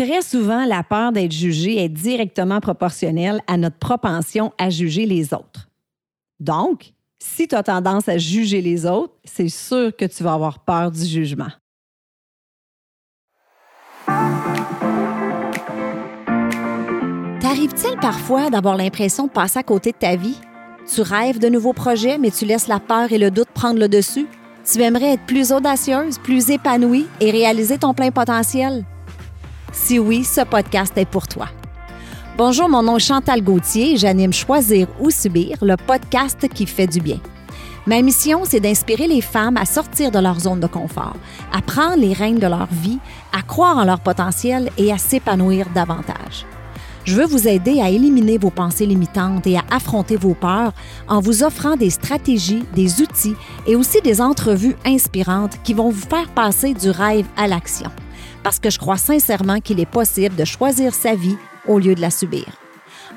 très souvent, la peur d'être jugé est directement proportionnelle à notre propension à juger les autres. Donc, si tu as tendance à juger les autres, c'est sûr que tu vas avoir peur du jugement. T'arrive-t-il parfois d'avoir l'impression de passer à côté de ta vie? Tu rêves de nouveaux projets, mais tu laisses la peur et le doute prendre le dessus? Tu aimerais être plus audacieuse, plus épanouie et réaliser ton plein potentiel? Si oui, ce podcast est pour toi. Bonjour, mon nom est Chantal Gauthier et j'anime Choisir ou Subir, le podcast qui fait du bien. Ma mission, c'est d'inspirer les femmes à sortir de leur zone de confort, à prendre les rênes de leur vie, à croire en leur potentiel et à s'épanouir davantage. Je veux vous aider à éliminer vos pensées limitantes et à affronter vos peurs en vous offrant des stratégies, des outils et aussi des entrevues inspirantes qui vont vous faire passer du rêve à l'action. Parce que je crois sincèrement qu'il est possible de choisir sa vie au lieu de la subir.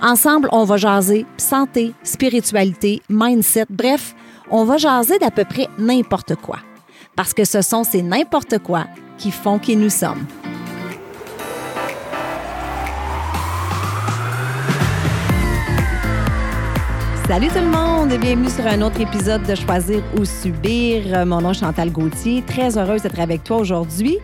Ensemble, on va jaser santé, spiritualité, mindset, bref, on va jaser d'à peu près n'importe quoi. Parce que ce sont ces n'importe quoi qui font qui nous sommes. Salut tout le monde et bienvenue sur un autre épisode de Choisir ou Subir. Mon nom est Chantal Gauthier, très heureuse d'être avec toi aujourd'hui.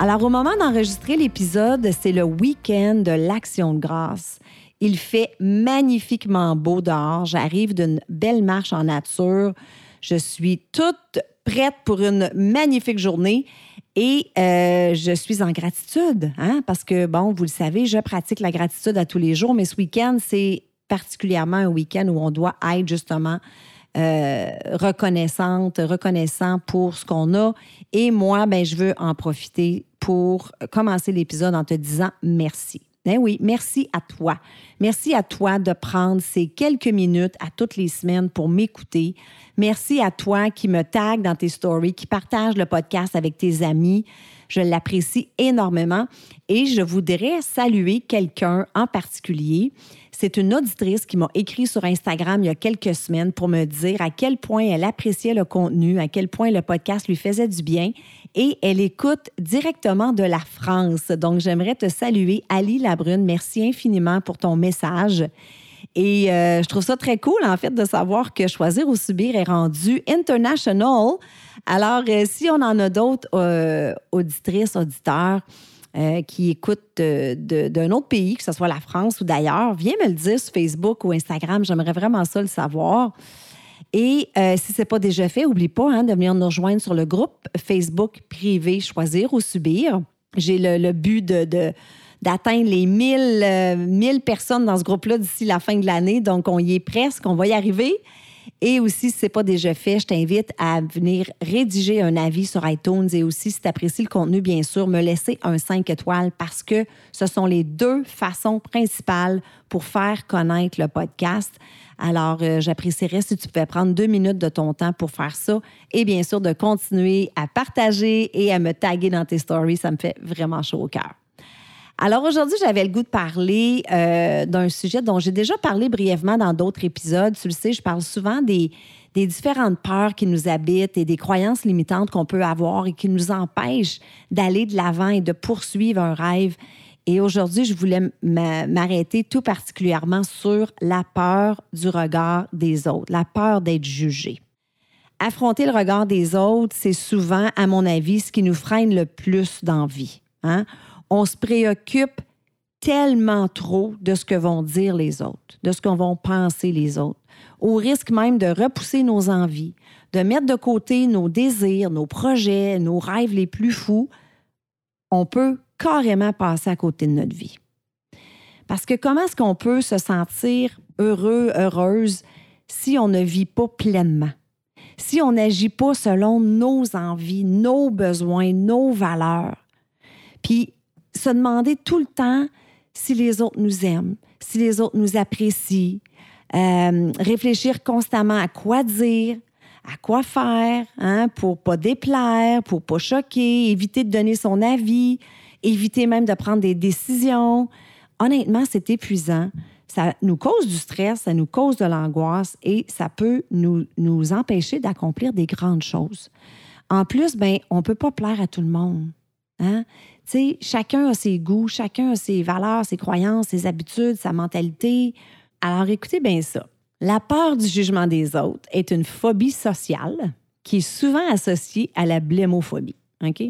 Alors au moment d'enregistrer l'épisode, c'est le week-end de l'Action de grâce. Il fait magnifiquement beau dehors. J'arrive d'une belle marche en nature. Je suis toute prête pour une magnifique journée et euh, je suis en gratitude, hein, parce que, bon, vous le savez, je pratique la gratitude à tous les jours, mais ce week-end, c'est particulièrement un week-end où on doit être justement euh, reconnaissante, reconnaissant pour ce qu'on a. Et moi, ben, je veux en profiter pour commencer l'épisode en te disant merci. Ben oui, merci à toi. Merci à toi de prendre ces quelques minutes à toutes les semaines pour m'écouter. Merci à toi qui me tag dans tes stories, qui partage le podcast avec tes amis. Je l'apprécie énormément et je voudrais saluer quelqu'un en particulier. C'est une auditrice qui m'a écrit sur Instagram il y a quelques semaines pour me dire à quel point elle appréciait le contenu, à quel point le podcast lui faisait du bien et elle écoute directement de la France. Donc, j'aimerais te saluer, Ali Labrune. Merci infiniment pour ton message. Et euh, je trouve ça très cool, en fait, de savoir que Choisir ou Subir est rendu international. Alors, euh, si on en a d'autres euh, auditrices, auditeurs, qui écoutent d'un autre pays, que ce soit la France ou d'ailleurs, viens me le dire sur Facebook ou Instagram. J'aimerais vraiment ça le savoir. Et si ce n'est pas déjà fait, n'oublie pas hein, de venir nous rejoindre sur le groupe Facebook privé Choisir ou Subir. J'ai le, but de d'atteindre les 1000, 1000 euh, personnes dans ce groupe-là d'ici la fin de l'année. Donc, on y est presque, on va y arriver. Et aussi, si ce n'est pas déjà fait, je t'invite à venir rédiger un avis sur iTunes et aussi, si tu apprécies le contenu, bien sûr, me laisser un 5 étoiles parce que ce sont les deux façons principales pour faire connaître le podcast. Alors, euh, j'apprécierais si tu pouvais prendre deux minutes de ton temps pour faire ça et bien sûr de continuer à partager et à me taguer dans tes stories. Ça me fait vraiment chaud au cœur. Alors aujourd'hui, j'avais le goût de parler euh, d'un sujet dont j'ai déjà parlé brièvement dans d'autres épisodes. Tu le sais, je parle souvent des, différentes peurs qui nous habitent et des croyances limitantes qu'on peut avoir et qui nous empêchent d'aller de l'avant et de poursuivre un rêve. Et aujourd'hui, je voulais m'arrêter tout particulièrement sur la peur du regard des autres, la peur d'être jugé. Affronter le regard des autres, c'est souvent, à mon avis, ce qui nous freine le plus dans vie. Hein? On se préoccupe tellement trop de ce que vont dire les autres, de ce qu'on vont penser les autres, au risque même de repousser nos envies, de mettre de côté nos désirs, nos projets, nos rêves les plus fous, on peut carrément passer à côté de notre vie. Parce que comment est-ce qu'on peut se sentir heureux, heureuse si on ne vit pas pleinement? Si on n'agit pas selon nos envies, nos besoins, nos valeurs? Puis se demander tout le temps si les autres nous aiment, si les autres nous apprécient, euh, réfléchir constamment à quoi dire, à quoi faire, hein, pour pas déplaire, pour pas choquer, éviter de donner son avis, éviter même de prendre des décisions. Honnêtement, c'est épuisant. Ça nous cause du stress, ça nous cause de l'angoisse et ça peut nous, nous empêcher d'accomplir des grandes choses. En plus, ben, on ne peut pas plaire à tout le monde. Hein? Sais, chacun a ses goûts, chacun a ses valeurs, ses croyances, ses habitudes, sa mentalité. Alors écoutez bien ça. La peur du jugement des autres est une phobie sociale qui est souvent associée à la blémophobie. OK?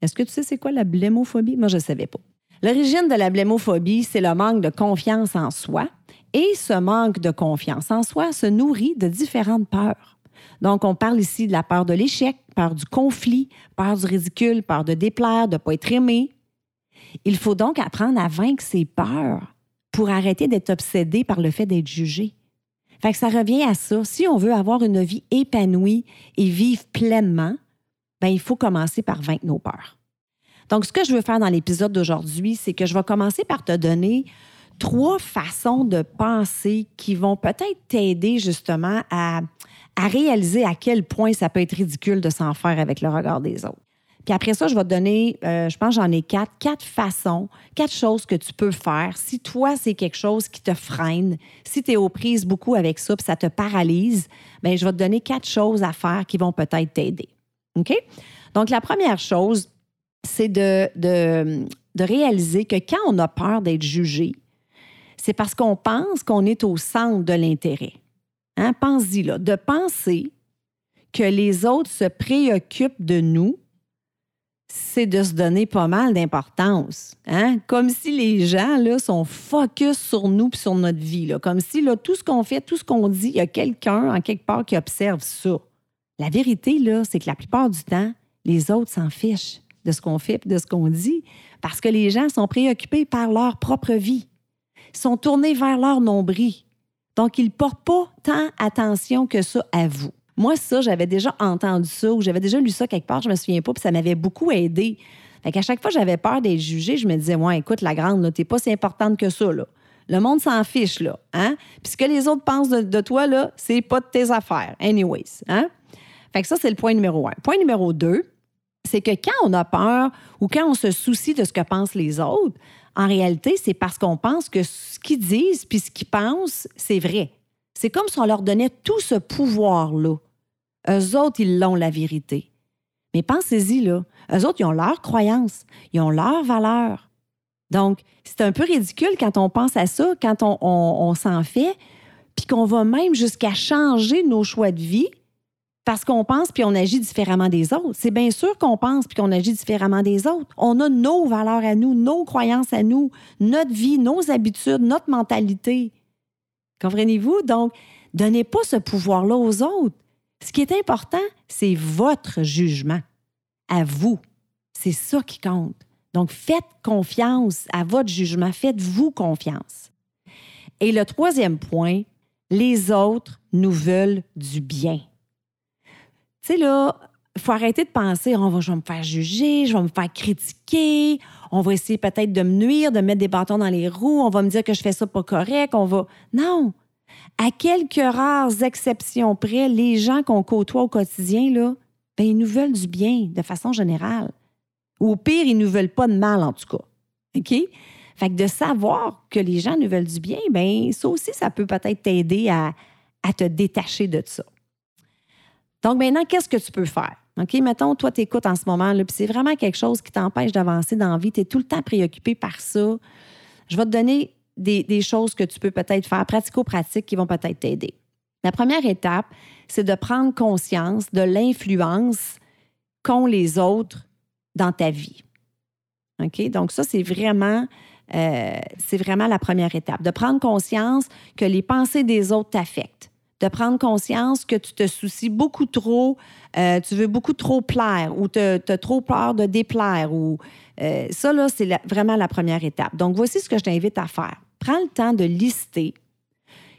Est-ce que tu sais c'est quoi la blémophobie? Moi, je ne savais pas. L'origine de la blémophobie, c'est le manque de confiance en soi. Et ce manque de confiance en soi se nourrit de différentes peurs. Donc, on parle ici de la peur de l'échec, peur du conflit, peur du ridicule, peur de déplaire, de ne pas être aimé. Il faut donc apprendre à vaincre ces peurs pour arrêter d'être obsédé par le fait d'être jugé. Fait que ça revient à ça. Si on veut avoir une vie épanouie et vivre pleinement, ben, il faut commencer par vaincre nos peurs. Donc, ce que je veux faire dans l'épisode d'aujourd'hui, c'est que je vais commencer par te donner trois façons de penser qui vont peut-être t'aider justement à, à réaliser à quel point ça peut être ridicule de s'en faire avec le regard des autres. Puis après ça, je vais te donner, euh, je pense j'en ai quatre, quatre façons, quatre choses que tu peux faire. Si toi, c'est quelque chose qui te freine, si tu es aux prises beaucoup avec ça, puis ça te paralyse, bien, je vais te donner quatre choses à faire qui vont peut-être t'aider. OK? Donc, la première chose, c'est de, de, de réaliser que quand on a peur d'être jugé, c'est parce qu'on pense qu'on est au centre de l'intérêt. Hein? Pense-y là, de penser que les autres se préoccupent de nous, c'est de se donner pas mal d'importance. Hein? Comme si les gens là, sont focus sur nous et sur notre vie. Comme si tout ce qu'on fait, tout ce qu'on dit, il y a quelqu'un en quelque part qui observe ça. La vérité, là, c'est que la plupart du temps, les autres s'en fichent de ce qu'on fait et de ce qu'on dit parce que les gens sont préoccupés par leur propre vie. Ils sont tournés vers leur nombril. Donc, ils ne portent pas tant attention que ça à vous. Moi, ça, j'avais déjà entendu ça ou j'avais déjà lu ça quelque part, je me souviens pas, puis ça m'avait beaucoup aidé. Fait qu'à chaque fois j'avais peur d'être jugée, je me disais, ouais, écoute, la grande, t'es pas si importante que ça, là. Le monde s'en fiche, là. Hein? Puis ce que les autres pensent de, toi, là, c'est pas de tes affaires. Anyways. Hein? Fait que ça, c'est le point numéro un. Point numéro deux, c'est que quand on a peur ou quand on se soucie de ce que pensent les autres, en réalité, c'est parce qu'on pense que ce qu'ils disent puis ce qu'ils pensent, c'est vrai. C'est comme si on leur donnait tout ce pouvoir-là. Eux autres, ils l'ont, la vérité. Mais pensez-y, là. Eux autres, ils ont leurs croyances, ils ont leurs valeurs. Donc, c'est un peu ridicule quand on pense à ça, quand on, on s'en fait, puis qu'on va même jusqu'à changer nos choix de vie parce qu'on pense puis on agit différemment des autres. C'est bien sûr qu'on pense puis qu'on agit différemment des autres. On a nos valeurs à nous, nos croyances à nous, notre vie, nos habitudes, notre mentalité. Comprenez-vous? Donc, donnez pas ce pouvoir-là aux autres. Ce qui est important, c'est votre jugement à vous. C'est ça qui compte. Donc, faites confiance à votre jugement. Faites-vous confiance. Et le troisième point, les autres nous veulent du bien. Tu sais, là, il faut arrêter de penser, on va, je vais me faire juger, je vais me faire critiquer, on va essayer peut-être de me nuire, de mettre des bâtons dans les roues, on va me dire que je fais ça pas correct, on va. Non! À quelques rares exceptions près, les gens qu'on côtoie au quotidien, là, ben, ils nous veulent du bien de façon générale. Ou au pire, ils nous veulent pas de mal, en tout cas. OK? Fait que de savoir que les gens nous veulent du bien, ben ça aussi, ça peut peut-être t'aider à, à te détacher de ça. Donc maintenant, qu'est-ce que tu peux faire? OK, mettons, toi, tu écoutes en ce moment, puis c'est vraiment quelque chose qui t'empêche d'avancer dans la vie, tu es tout le temps préoccupé par ça. Je vais te donner des, choses que tu peux peut-être faire, pratico-pratiques, qui vont peut-être t'aider. La première étape, c'est de prendre conscience de l'influence qu'ont les autres dans ta vie. OK? Donc, ça, c'est vraiment, euh, c'est vraiment la première étape. De prendre conscience que les pensées des autres t'affectent de prendre conscience que tu te soucies beaucoup trop, euh, tu veux beaucoup trop plaire ou tu as, trop peur de déplaire. Ou, euh, ça, là, c'est vraiment la première étape. Donc, voici ce que je t'invite à faire. Prends le temps de lister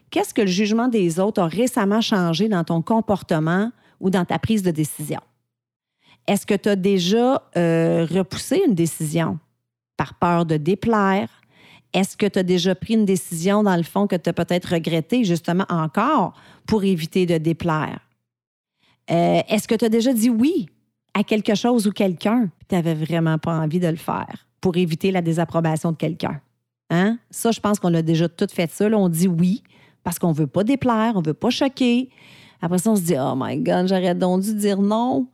qu'est-ce que le jugement des autres a récemment changé dans ton comportement ou dans ta prise de décision. Est-ce que tu as déjà euh, repoussé une décision par peur de déplaire, est-ce que tu as déjà pris une décision, dans le fond, que tu as peut-être regretté, justement, encore pour éviter de déplaire? Euh, est-ce que tu as déjà dit oui à quelque chose ou quelqu'un, tu n'avais vraiment pas envie de le faire pour éviter la désapprobation de quelqu'un? Hein? Ça, je pense qu'on a déjà tout fait ça. on dit oui parce qu'on ne veut pas déplaire, on ne veut pas choquer. Après ça, on se dit Oh my God, j'aurais donc dû dire non.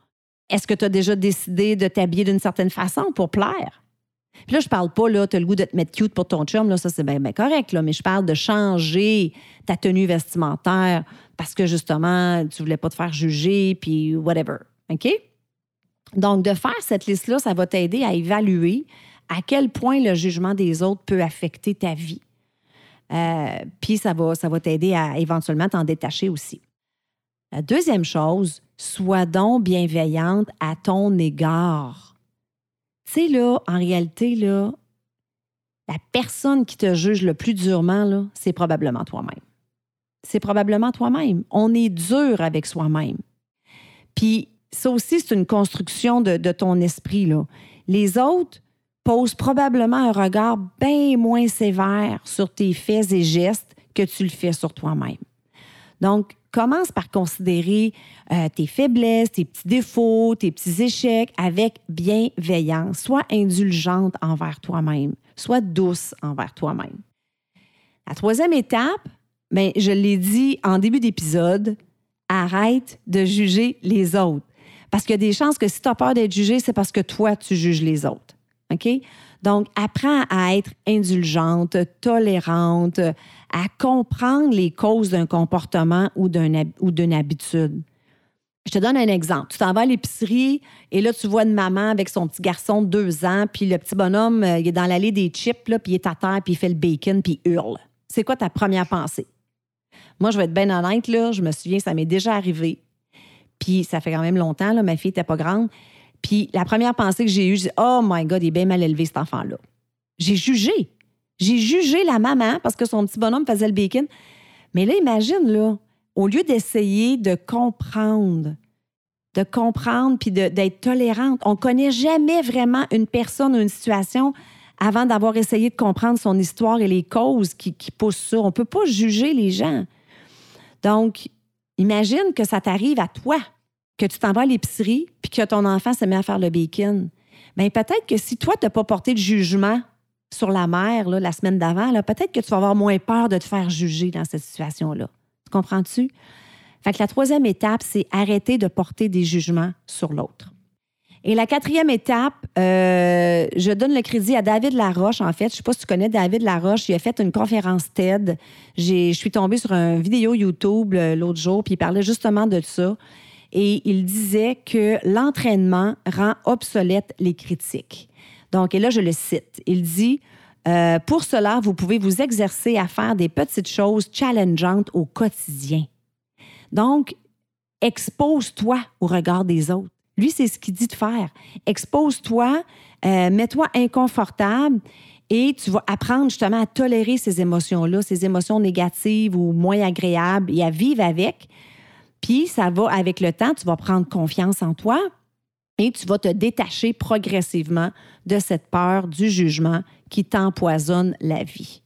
Est-ce que tu as déjà décidé de t'habiller d'une certaine façon pour plaire? Puis là, je parle pas, là, tu as le goût de te mettre cute pour ton chum, là, ça c'est bien, correct, là, mais je parle de changer ta tenue vestimentaire parce que justement, tu voulais pas te faire juger, puis whatever. OK? Donc, de faire cette liste-là, ça va t'aider à évaluer à quel point le jugement des autres peut affecter ta vie. Euh, puis ça va, ça va t'aider à éventuellement t'en détacher aussi. La deuxième chose, sois donc bienveillante à ton égard. Tu sais, là, en réalité, là, la personne qui te juge le plus durement, là, c'est probablement toi-même. C'est probablement toi-même. On est dur avec soi-même. Puis ça aussi, c'est une construction de, ton esprit. Là. Les autres, pose probablement un regard bien moins sévère sur tes faits et gestes que tu le fais sur toi-même. Donc, commence par considérer euh, tes faiblesses, tes petits défauts, tes petits échecs avec bienveillance. Sois indulgente envers toi-même. Sois douce envers toi-même. La troisième étape, ben, je l'ai dit en début d'épisode, arrête de juger les autres. Parce qu'il y a des chances que si tu as peur d'être jugé, c'est parce que toi, tu juges les autres. OK? Donc, apprends à être indulgente, tolérante, à comprendre les causes d'un comportement ou d'une habitude. Je te donne un exemple. Tu t'en vas à l'épicerie et là, tu vois une maman avec son petit garçon de deux ans, puis le petit bonhomme, euh, il est dans l'allée des chips, là, puis il est à terre, puis il fait le bacon, puis il hurle. C'est quoi ta première pensée? Moi, je vais être bien honnête, là, je me souviens, ça m'est déjà arrivé. Puis ça fait quand même longtemps, là, ma fille n'était pas grande. Puis la première pensée que j'ai eue, je dis Oh my God, il est bien mal élevé, cet enfant-là. J'ai jugé. J'ai jugé la maman parce que son petit bonhomme faisait le bacon. Mais là, imagine, là, au lieu d'essayer de comprendre, de comprendre puis d'être tolérante, on ne connaît jamais vraiment une personne ou une situation avant d'avoir essayé de comprendre son histoire et les causes qui, poussent ça. On ne peut pas juger les gens. Donc, imagine que ça t'arrive à toi que tu t'en vas à l'épicerie puis que ton enfant se met à faire le bacon, bien peut-être que si toi, tu n'as pas porté de jugement sur la mère la semaine d'avant, peut-être que tu vas avoir moins peur de te faire juger dans cette situation-là. Tu comprends-tu? Fait la troisième étape, c'est arrêter de porter des jugements sur l'autre. Et la quatrième étape, euh, je donne le crédit à David Laroche, en fait. Je ne sais pas si tu connais David Laroche. Il a fait une conférence TED. Je suis tombée sur une vidéo YouTube euh, l'autre jour, puis il parlait justement de ça et il disait que l'entraînement rend obsolète les critiques. Donc, et là, je le cite. Il dit euh, Pour cela, vous pouvez vous exercer à faire des petites choses challengeantes au quotidien. Donc, expose-toi au regard des autres. Lui, c'est ce qu'il dit de faire. Expose-toi, euh, mets-toi inconfortable et tu vas apprendre justement à tolérer ces émotions-là, ces émotions négatives ou moins agréables et à vivre avec. Puis ça va avec le temps, tu vas prendre confiance en toi et tu vas te détacher progressivement de cette peur du jugement qui t'empoisonne la vie.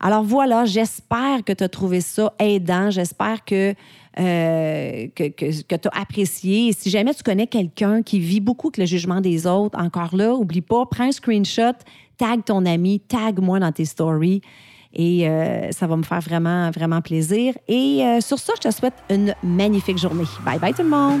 Alors voilà, j'espère que tu as trouvé ça aidant. J'espère que, euh, que, que tu as apprécié. Et si jamais tu connais quelqu'un qui vit beaucoup avec le jugement des autres, encore là, oublie pas, prends un screenshot, tag ton ami, tag moi dans tes stories. Et euh, ça va me faire vraiment, vraiment plaisir. Et euh, sur ça, je te souhaite une magnifique journée. Bye bye tout le monde.